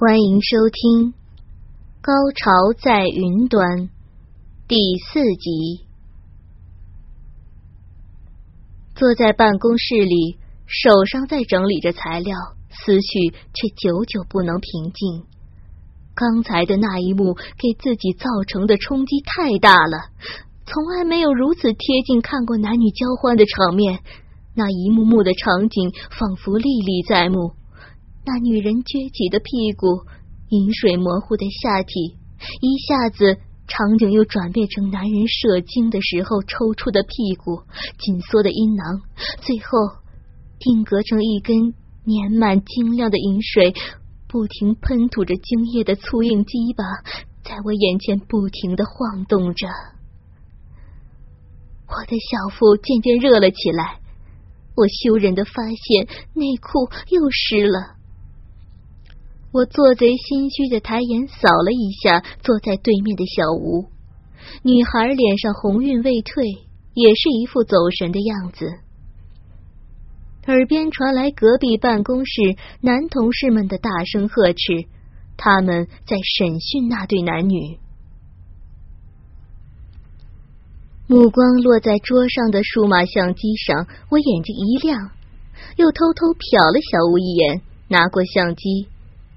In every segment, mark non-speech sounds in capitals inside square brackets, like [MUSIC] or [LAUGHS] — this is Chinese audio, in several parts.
欢迎收听《高潮在云端》第四集。坐在办公室里，手上在整理着材料，思绪却久久不能平静。刚才的那一幕给自己造成的冲击太大了，从来没有如此贴近看过男女交欢的场面，那一幕幕的场景仿佛历历在目。那女人撅起的屁股，饮水模糊的下体，一下子场景又转变成男人射精的时候抽搐的屁股、紧缩的阴囊，最后定格成一根粘满晶亮的饮水，不停喷吐着精液的粗硬鸡巴，在我眼前不停的晃动着。我的小腹渐渐热了起来，我羞忍的发现内裤又湿了。我做贼心虚的抬眼扫了一下坐在对面的小吴，女孩脸上红晕未退，也是一副走神的样子。耳边传来隔壁办公室男同事们的大声呵斥，他们在审讯那对男女。目光落在桌上的数码相机上，我眼睛一亮，又偷偷瞟了小吴一眼，拿过相机。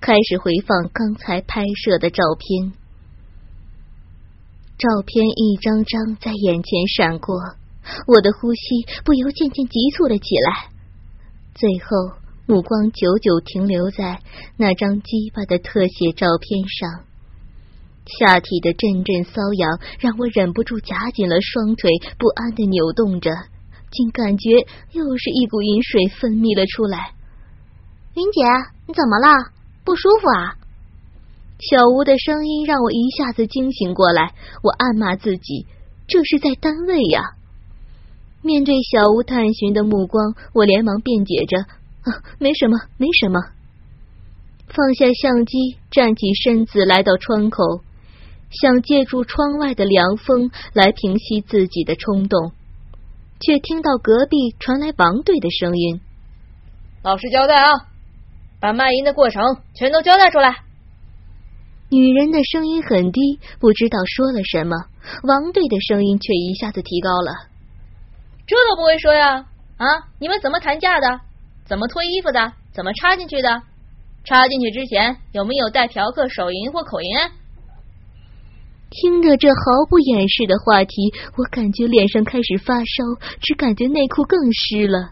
开始回放刚才拍摄的照片，照片一张张在眼前闪过，我的呼吸不由渐渐急促了起来。最后，目光久久停留在那张鸡巴的特写照片上，下体的阵阵瘙痒让我忍不住夹紧了双腿，不安的扭动着，竟感觉又是一股饮水分泌了出来。云姐，你怎么了？不舒服啊！小吴的声音让我一下子惊醒过来，我暗骂自己，这是在单位呀。面对小吴探寻的目光，我连忙辩解着：“啊，没什么，没什么。”放下相机，站起身子，来到窗口，想借助窗外的凉风来平息自己的冲动，却听到隔壁传来王队的声音：“老实交代啊！”把卖淫的过程全都交代出来。女人的声音很低，不知道说了什么。王队的声音却一下子提高了。这都不会说呀？啊，你们怎么谈价的？怎么脱衣服的？怎么插进去的？插进去之前有没有带嫖客手淫或口淫？听着这毫不掩饰的话题，我感觉脸上开始发烧，只感觉内裤更湿了。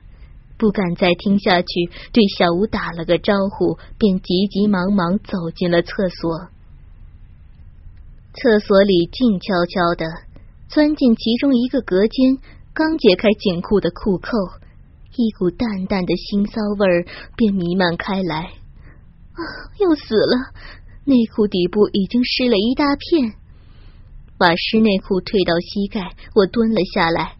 不敢再听下去，对小吴打了个招呼，便急急忙忙走进了厕所。厕所里静悄悄的，钻进其中一个隔间，刚解开紧裤的裤扣，一股淡淡的腥臊味儿便弥漫开来。啊，要死了！内裤底部已经湿了一大片，把湿内裤退到膝盖，我蹲了下来，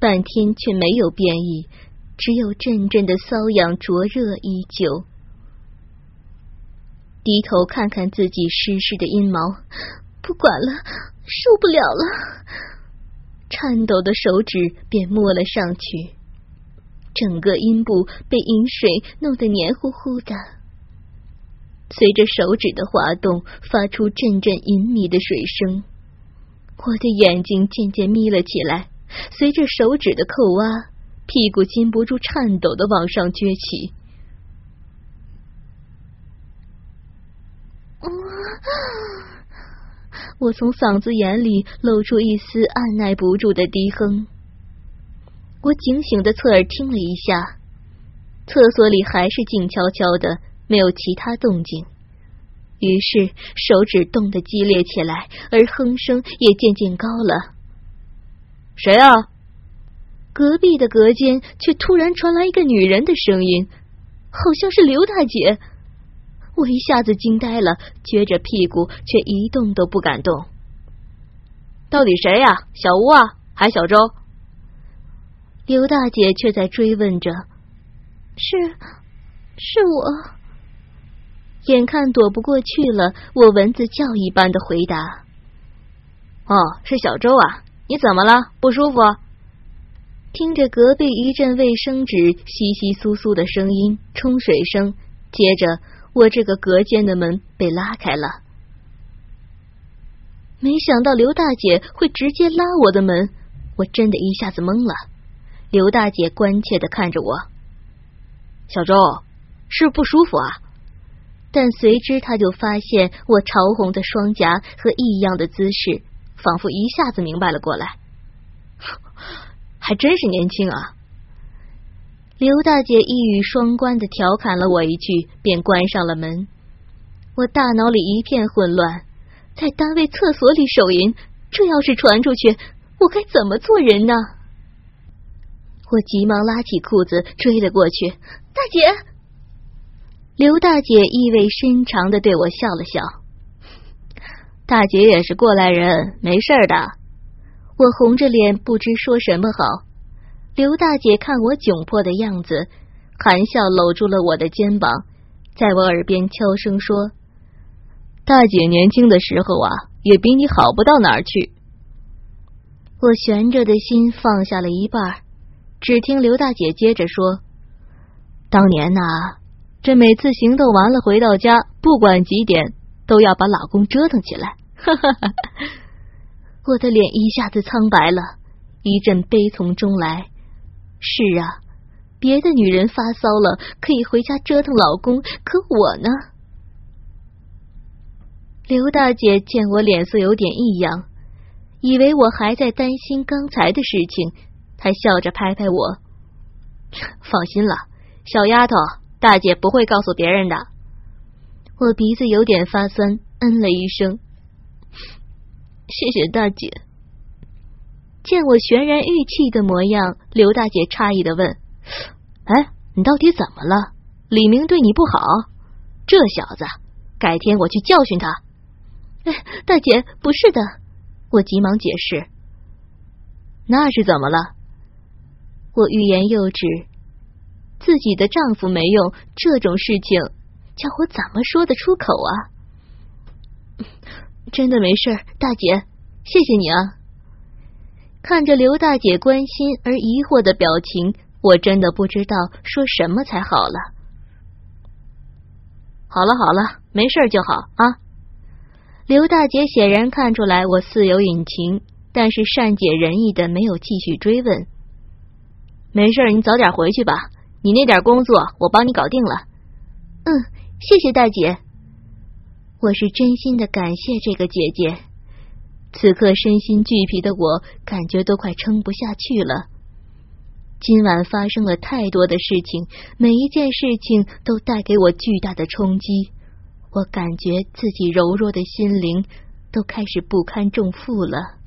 半天却没有变异。只有阵阵的瘙痒灼热依旧。低头看看自己湿湿的阴毛，不管了，受不了了。颤抖的手指便摸了上去，整个阴部被饮水弄得黏糊糊的。随着手指的滑动，发出阵阵隐秘的水声。我的眼睛渐渐眯了起来，随着手指的扣挖。屁股禁不住颤抖的往上撅起，我从嗓子眼里露出一丝按耐不住的低哼。我警醒的侧耳听了一下，厕所里还是静悄悄的，没有其他动静。于是手指动得激烈起来，而哼声也渐渐高了。谁啊？隔壁的隔间却突然传来一个女人的声音，好像是刘大姐。我一下子惊呆了，撅着屁股却一动都不敢动。到底谁呀？小吴啊，还小周？刘大姐却在追问着：“是，是我。”眼看躲不过去了，我蚊子叫一般的回答：“哦，是小周啊，你怎么了？不舒服？”听着隔壁一阵卫生纸稀稀疏疏的声音，冲水声，接着我这个隔间的门被拉开了。没想到刘大姐会直接拉我的门，我真的一下子懵了。刘大姐关切的看着我：“小周，是不舒服啊？”但随之她就发现我潮红的双颊和异样的姿势，仿佛一下子明白了过来。还真是年轻啊！刘大姐一语双关的调侃了我一句，便关上了门。我大脑里一片混乱。在单位厕所里手淫，这要是传出去，我该怎么做人呢？我急忙拉起裤子追了过去。大姐，刘大姐意味深长的对我笑了笑。大姐也是过来人，没事的。我红着脸不知说什么好。刘大姐看我窘迫的样子，含笑搂住了我的肩膀，在我耳边悄声说。大姐年轻的时候啊，也比你好不到哪儿去。我悬着的心放下了一半，只听刘大姐接着说：“当年呐，这每次行动完了回到家，不管几点，都要把老公折腾起来。”哈哈哈！我的脸一下子苍白了，一阵悲从中来。是啊，别的女人发骚了可以回家折腾老公，可我呢？刘大姐见我脸色有点异样，以为我还在担心刚才的事情，她笑着拍拍我：“放心了，小丫头，大姐不会告诉别人的。”我鼻子有点发酸，嗯了一声：“谢谢大姐。”见我悬然欲泣的模样，刘大姐诧异的问：“哎，你到底怎么了？李明对你不好？这小子，改天我去教训他。”哎大姐，不是的，我急忙解释。那是怎么了？我欲言又止，自己的丈夫没用，这种事情叫我怎么说得出口啊？真的没事，大姐，谢谢你啊！看着刘大姐关心而疑惑的表情，我真的不知道说什么才好了。好了好了，没事就好啊。刘大姐显然看出来我似有隐情，但是善解人意的没有继续追问。没事，你早点回去吧。你那点工作我帮你搞定了。嗯，谢谢大姐。我是真心的感谢这个姐姐。此刻身心俱疲的我，感觉都快撑不下去了。今晚发生了太多的事情，每一件事情都带给我巨大的冲击。我感觉自己柔弱的心灵都开始不堪重负了。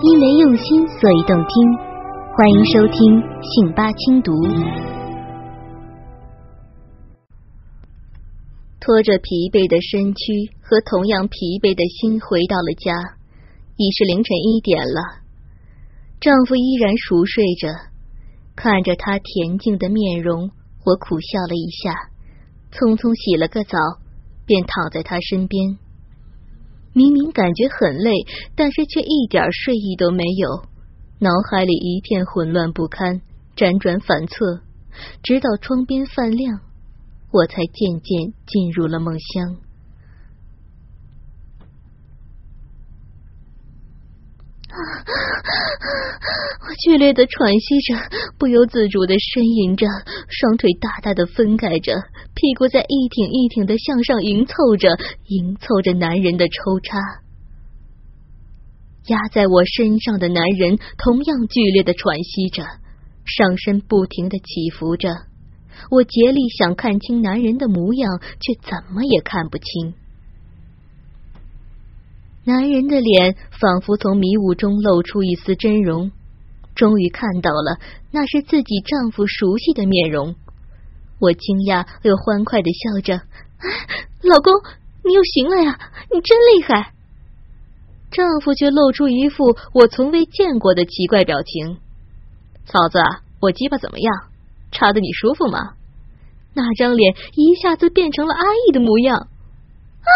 因为用心，所以动听。欢迎收听信八轻读。拖着疲惫的身躯和同样疲惫的心回到了家，已是凌晨一点了。丈夫依然熟睡着，看着他恬静的面容，我苦笑了一下。匆匆洗了个澡，便躺在他身边。明明感觉很累，但是却一点睡意都没有，脑海里一片混乱不堪，辗转反侧，直到窗边泛亮，我才渐渐进入了梦乡。我剧烈的喘息着，不由自主的呻吟着，双腿大大的分开着，屁股在一挺一挺的向上迎凑着，迎凑着男人的抽插。压在我身上的男人同样剧烈的喘息着，上身不停的起伏着。我竭力想看清男人的模样，却怎么也看不清。男人的脸仿佛从迷雾中露出一丝真容，终于看到了，那是自己丈夫熟悉的面容。我惊讶又欢快的笑着：“啊老公，你又行了呀，你真厉害！”丈夫却露出一副我从未见过的奇怪表情：“嫂子，我鸡巴怎么样？插的你舒服吗？”那张脸一下子变成了阿义的模样。啊！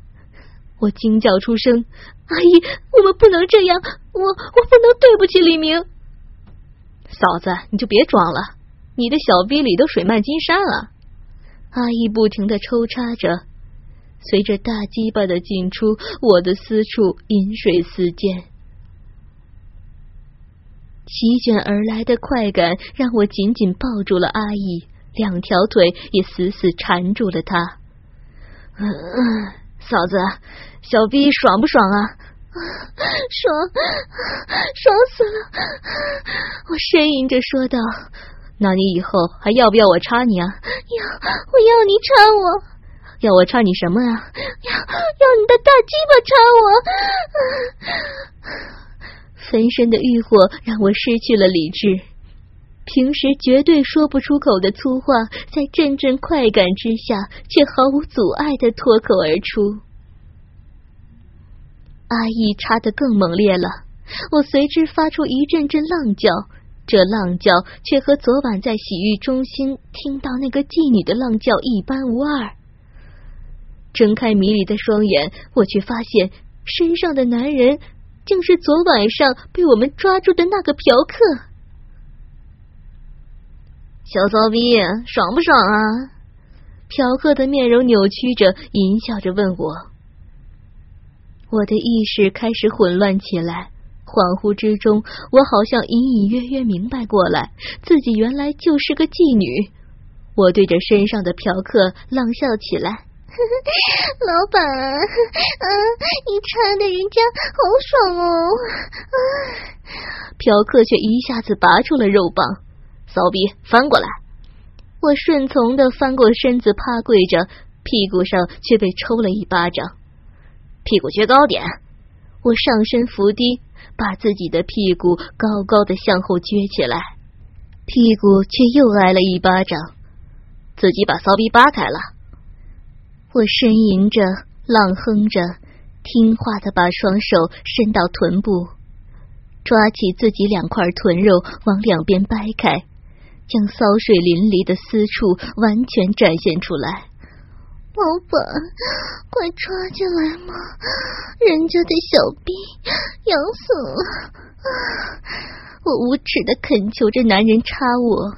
[LAUGHS] 我惊叫出声：“阿姨，我们不能这样，我我不能对不起李明。”嫂子，你就别装了，你的小逼里都水漫金山了。阿姨不停的抽插着，随着大鸡巴的进出，我的私处饮水思溅，席卷而来的快感让我紧紧抱住了阿姨，两条腿也死死缠住了她。嗯，嫂子，小逼爽不爽啊？爽，爽死了！我呻吟着说道：“那你以后还要不要我插你啊？”“要，我要你插我。”“要我插你什么啊？”“要，要你的大鸡巴插我。”焚身的欲火让我失去了理智，平时绝对说不出口的粗话，在阵阵快感之下，却毫无阻碍的脱口而出。阿义插得更猛烈了，我随之发出一阵阵浪叫，这浪叫却和昨晚在洗浴中心听到那个妓女的浪叫一般无二。睁开迷离的双眼，我却发现身上的男人竟是昨晚上被我们抓住的那个嫖客。小骚逼，爽不爽啊？嫖客的面容扭曲着，淫笑着问我。我的意识开始混乱起来，恍惚之中，我好像隐隐约约明白过来，自己原来就是个妓女。我对着身上的嫖客冷笑起来：“ [LAUGHS] 老板，啊，你插的人家好爽哦！” [LAUGHS] 啊嫖客却一下子拔出了肉棒，骚逼翻过来。我顺从的翻过身子，趴跪着，屁股上却被抽了一巴掌。屁股撅高点，我上身伏低，把自己的屁股高高的向后撅起来，屁股却又挨了一巴掌，自己把骚逼扒开了。我呻吟着，浪哼着，听话的把双手伸到臀部，抓起自己两块臀肉往两边掰开，将骚水淋漓的私处完全展现出来。老板，快抓进来嘛！人家的小逼痒死了！[LAUGHS] 我无耻的恳求着男人插我，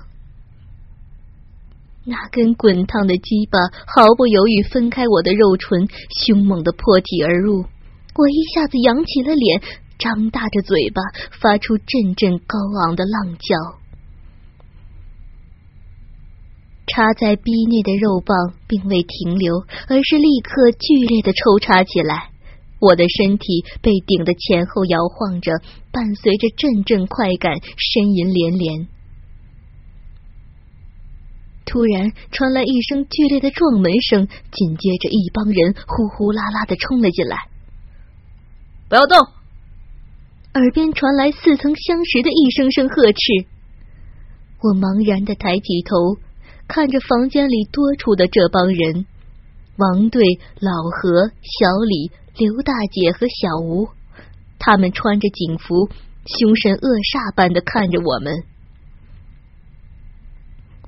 那根滚烫的鸡巴毫不犹豫分开我的肉唇，凶猛的破体而入。我一下子扬起了脸，张大着嘴巴，发出阵阵高昂的浪叫。插在逼内的肉棒并未停留，而是立刻剧烈的抽插起来。我的身体被顶得前后摇晃着，伴随着阵阵快感，呻吟连连。突然传来一声剧烈的撞门声，紧接着一帮人呼呼啦啦的冲了进来。不要动！耳边传来似曾相识的一声声呵斥。我茫然的抬起头。看着房间里多出的这帮人，王队、老何、小李、刘大姐和小吴，他们穿着警服，凶神恶煞般的看着我们。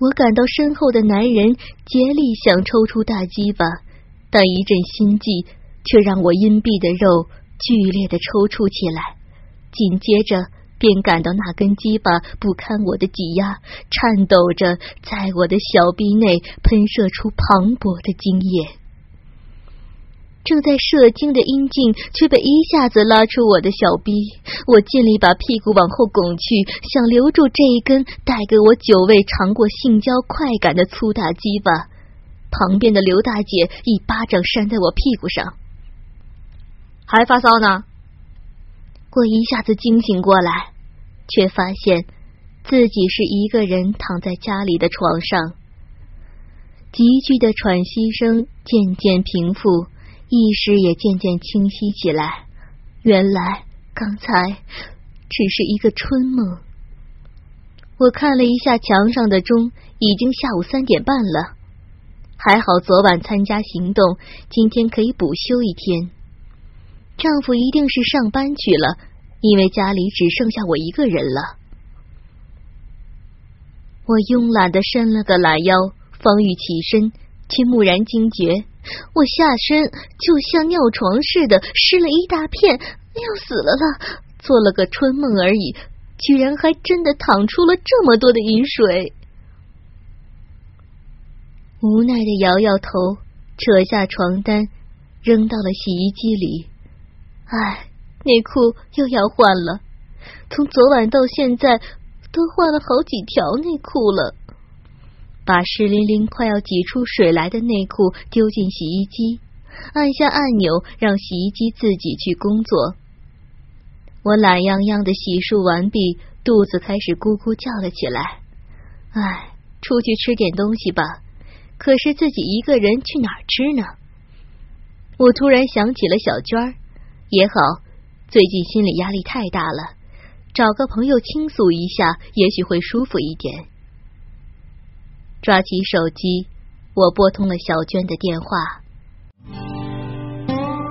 我感到身后的男人竭力想抽出大鸡巴，但一阵心悸却让我阴蔽的肉剧烈的抽搐起来，紧接着。便感到那根鸡巴不堪我的挤压，颤抖着在我的小臂内喷射出磅礴的精液。正在射精的阴茎却被一下子拉出我的小逼，我尽力把屁股往后拱去，想留住这一根带给我久未尝过性交快感的粗大鸡巴。旁边的刘大姐一巴掌扇在我屁股上，还发骚呢？我一下子惊醒过来。却发现自己是一个人躺在家里的床上，急剧的喘息声渐渐平复，意识也渐渐清晰起来。原来刚才只是一个春梦。我看了一下墙上的钟，已经下午三点半了。还好昨晚参加行动，今天可以补休一天。丈夫一定是上班去了，因为家里只剩下我一个人了。我慵懒的伸了个懒腰，方欲起身，却蓦然惊觉，我下身就像尿床似的湿了一大片，要死了啦！做了个春梦而已，居然还真的淌出了这么多的雨水。无奈的摇摇头，扯下床单，扔到了洗衣机里。唉，内裤又要换了，从昨晚到现在都换了好几条内裤了。把湿淋淋、快要挤出水来的内裤丢进洗衣机，按下按钮，让洗衣机自己去工作。我懒洋洋的洗漱完毕，肚子开始咕咕叫了起来。唉，出去吃点东西吧。可是自己一个人去哪儿吃呢？我突然想起了小娟儿，也好，最近心理压力太大了，找个朋友倾诉一下，也许会舒服一点。抓起手机，我拨通了小娟的电话。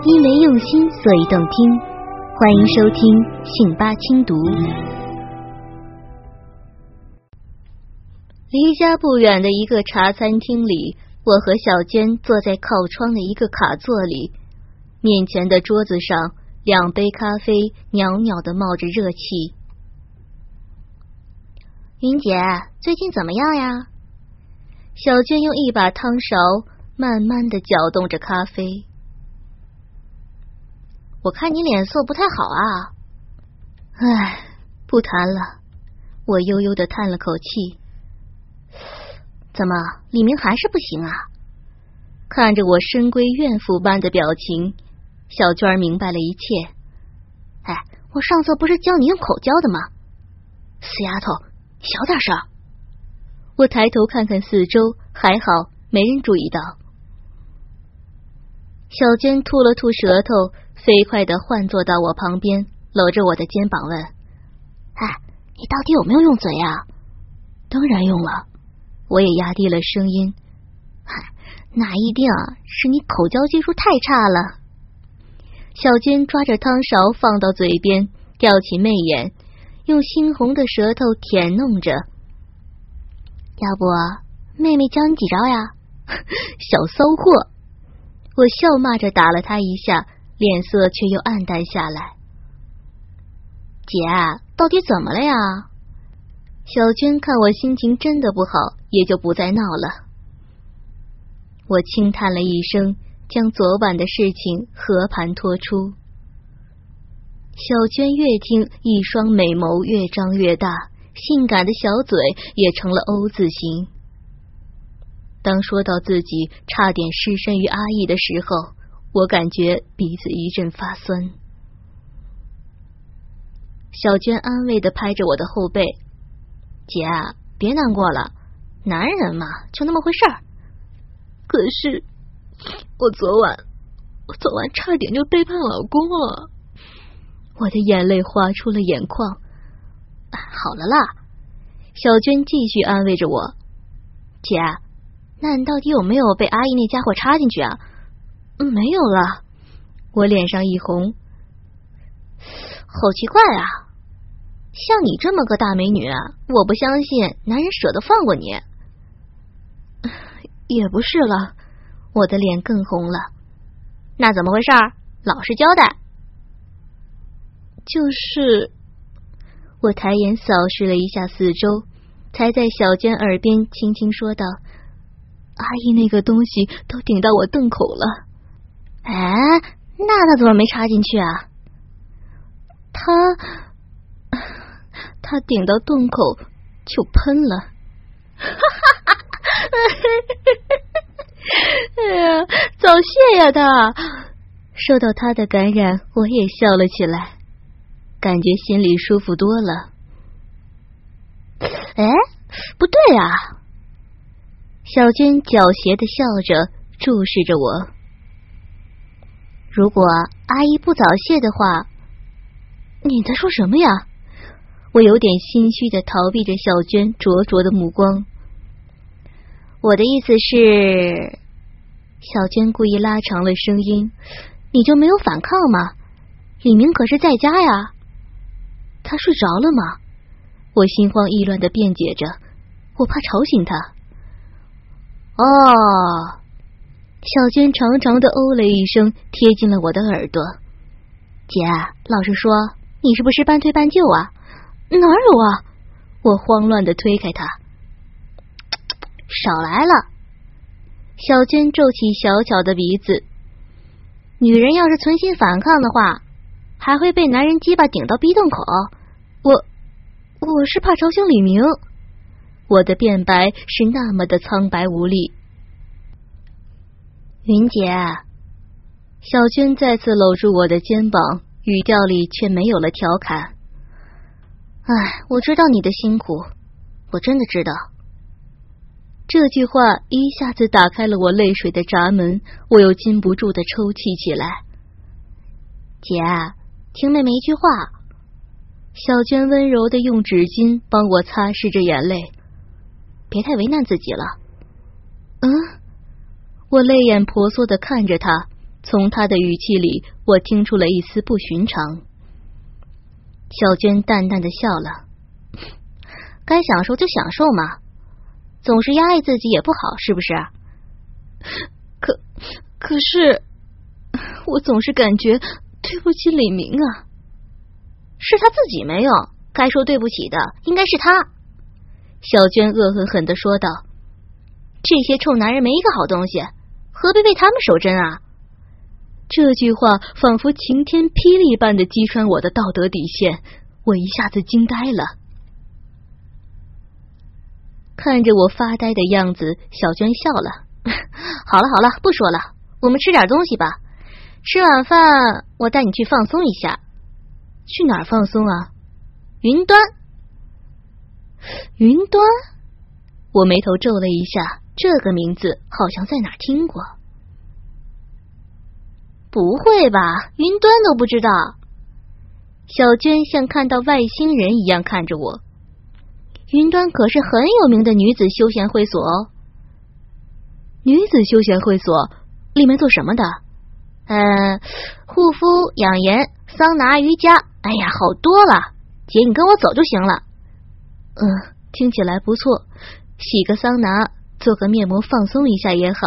因为用心，所以动听，欢迎收听信八轻读。离家不远的一个茶餐厅里，我和小娟坐在靠窗的一个卡座里，面前的桌子上两杯咖啡袅袅的冒着热气。云姐，最近怎么样呀？小娟用一把汤勺慢慢的搅动着咖啡。我看你脸色不太好啊。唉，不谈了。我悠悠的叹了口气。怎么，李明还是不行啊？看着我深闺怨妇般的表情，小娟明白了一切。哎，我上次不是教你用口交的吗？死丫头，小点声！我抬头看看四周，还好没人注意到。小娟吐了吐舌头，飞快的换坐到我旁边，搂着我的肩膀问：“哎，你到底有没有用嘴呀？”“当然用了。”我也压低了声音，嗨，那一定是你口交技术太差了。小娟抓着汤勺放到嘴边，吊起媚眼，用猩红的舌头舔弄着。要不妹妹教你几招呀？[LAUGHS] 小骚货！我笑骂着打了他一下，脸色却又暗淡下来。姐，到底怎么了呀？小娟看我心情真的不好。也就不再闹了。我轻叹了一声，将昨晚的事情和盘托出。小娟越听，一双美眸越张越大，性感的小嘴也成了 O 字形。当说到自己差点失身于阿义的时候，我感觉鼻子一阵发酸。小娟安慰的拍着我的后背：“姐，啊别难过了。”男人嘛，就那么回事儿。可是我昨晚，我昨晚差点就背叛老公了。我的眼泪划出了眼眶。好了啦，小娟继续安慰着我。姐，那你到底有没有被阿姨那家伙插进去啊？没有了。我脸上一红，好奇怪啊！像你这么个大美女，我不相信男人舍得放过你。[LAUGHS] 也不是了，我的脸更红了。那怎么回事？老实交代。就是，我抬眼扫视了一下四周，才在小娟耳边轻轻说道：“阿姨，那个东西都顶到我洞口了。”哎，那他怎么没插进去啊？他，他顶到洞口就喷了。哈哈哈！哎呀，早泄呀！他受到他的感染，我也笑了起来，感觉心里舒服多了。哎，不对啊！小娟狡黠的笑着，注视着我。如果阿姨不早泄的话，你在说什么呀？我有点心虚的逃避着小娟灼灼的目光。我的意思是，小娟故意拉长了声音：“你就没有反抗吗？李明可是在家呀，他睡着了吗？”我心慌意乱的辩解着，我怕吵醒他。哦，小娟长长的哦了一声，贴近了我的耳朵。姐，老实说，你是不是半推半就啊？哪有啊！我慌乱的推开他。少来了！小娟皱起小巧的鼻子。女人要是存心反抗的话，还会被男人鸡巴顶到逼洞口。我，我是怕吵醒李明。我的辩白是那么的苍白无力。云姐，小娟再次搂住我的肩膀，语调里却没有了调侃。哎，我知道你的辛苦，我真的知道。这句话一下子打开了我泪水的闸门，我又禁不住的抽泣起来。姐，听妹妹一句话。小娟温柔的用纸巾帮我擦拭着眼泪，别太为难自己了。嗯，我泪眼婆娑的看着她，从她的语气里，我听出了一丝不寻常。小娟淡淡的笑了，[LAUGHS] 该享受就享受嘛，总是压抑自己也不好，是不是？可可是，我总是感觉对不起李明啊，是他自己没有，该说对不起的应该是他。小娟恶狠狠的说道：“这些臭男人没一个好东西，何必为他们守贞啊？”这句话仿佛晴天霹雳般的击穿我的道德底线，我一下子惊呆了。看着我发呆的样子，小娟笑了：“ [LAUGHS] 好了好了，不说了，我们吃点东西吧。吃晚饭，我带你去放松一下。去哪儿放松啊？云端？云端？我眉头皱了一下，这个名字好像在哪听过。”不会吧，云端都不知道？小娟像看到外星人一样看着我。云端可是很有名的女子休闲会所哦。女子休闲会所里面做什么的？嗯，护肤、养颜、桑拿、瑜伽，哎呀，好多了。姐，你跟我走就行了。嗯，听起来不错。洗个桑拿，做个面膜，放松一下也好。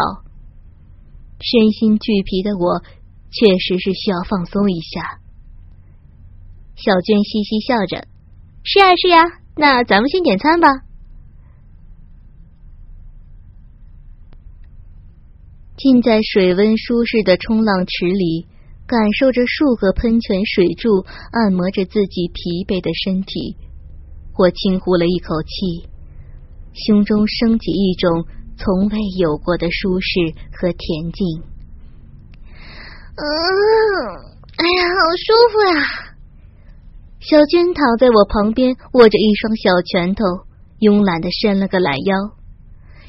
身心俱疲的我。确实是需要放松一下。小娟嘻嘻笑着：“是呀，是呀，那咱们先点餐吧。”浸在水温舒适的冲浪池里，感受着数个喷泉水柱按摩着自己疲惫的身体，我轻呼了一口气，胸中升起一种从未有过的舒适和恬静。嗯，哎呀，好舒服呀！小娟躺在我旁边，握着一双小拳头，慵懒的伸了个懒腰，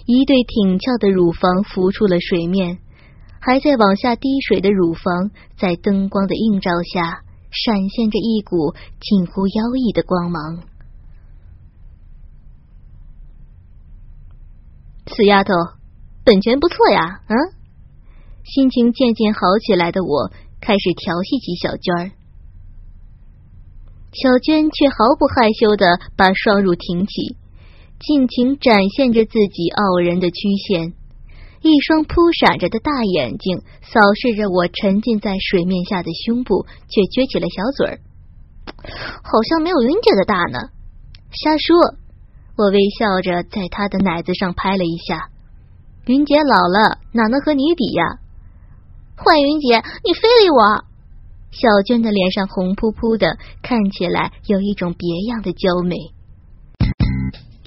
一对挺翘的乳房浮出了水面，还在往下滴水的乳房，在灯光的映照下，闪现着一股近乎妖异的光芒。死丫头，本钱不错呀，嗯。心情渐渐好起来的我，开始调戏起小娟儿。小娟却毫不害羞的把双乳挺起，尽情展现着自己傲人的曲线，一双扑闪着的大眼睛扫视着我沉浸在水面下的胸部，却撅起了小嘴儿，好像没有云姐的大呢。瞎说！我微笑着在她的奶子上拍了一下，云姐老了，哪能和你比呀？坏云姐，你非礼我！小娟的脸上红扑扑的，看起来有一种别样的娇美。